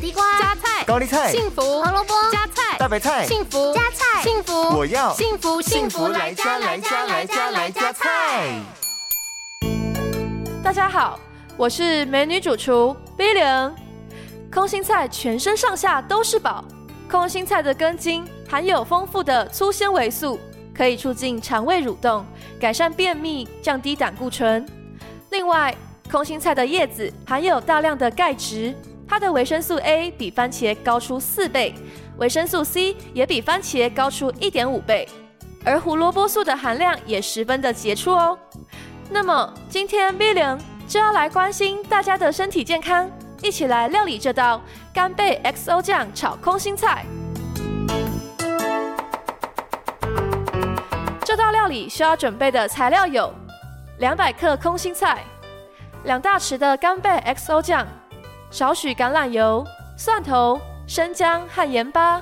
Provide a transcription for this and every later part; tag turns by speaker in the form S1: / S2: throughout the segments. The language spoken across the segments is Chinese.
S1: 地瓜、
S2: 加菜、
S3: 高丽菜、
S2: 幸福、
S1: 胡萝卜、
S2: 加菜、
S3: 大白菜、
S2: 幸福、
S1: 加菜、
S2: 幸福，
S3: 我要
S2: 幸福
S3: 幸福来加来加来加来加菜。
S4: 大家好，我是美女主厨 Billion。空心菜全身上下都是宝，空心菜的根茎含有丰富的粗纤维素，可以促进肠胃蠕动，改善便秘，降低胆固醇。另外，空心菜的叶子含有大量的钙质，它的维生素 A 比番茄高出四倍，维生素 C 也比番茄高出一点五倍，而胡萝卜素的含量也十分的杰出哦。那么今天 Billion 就要来关心大家的身体健康，一起来料理这道干贝 XO 酱炒空心菜。这道料理需要准备的材料有：两百克空心菜，两大匙的干贝 XO 酱，少许橄榄油、蒜头、生姜和盐巴。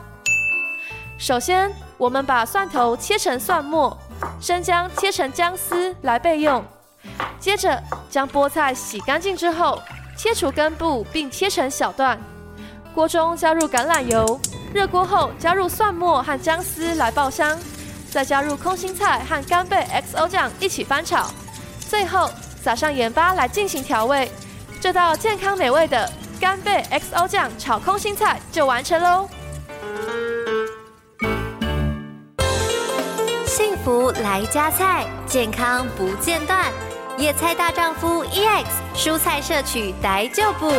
S4: 首先，我们把蒜头切成蒜末，生姜切成姜丝来备用。接着将菠菜洗干净之后，切除根部并切成小段。锅中加入橄榄油，热锅后加入蒜末和姜丝来爆香，再加入空心菜和干贝 XO 酱一起翻炒，最后撒上盐巴来进行调味。这道健康美味的干贝 XO 酱炒空心菜就完成喽！
S1: 幸福来加菜，健康不间断。野菜大丈夫 EX，蔬菜摄取逮就补。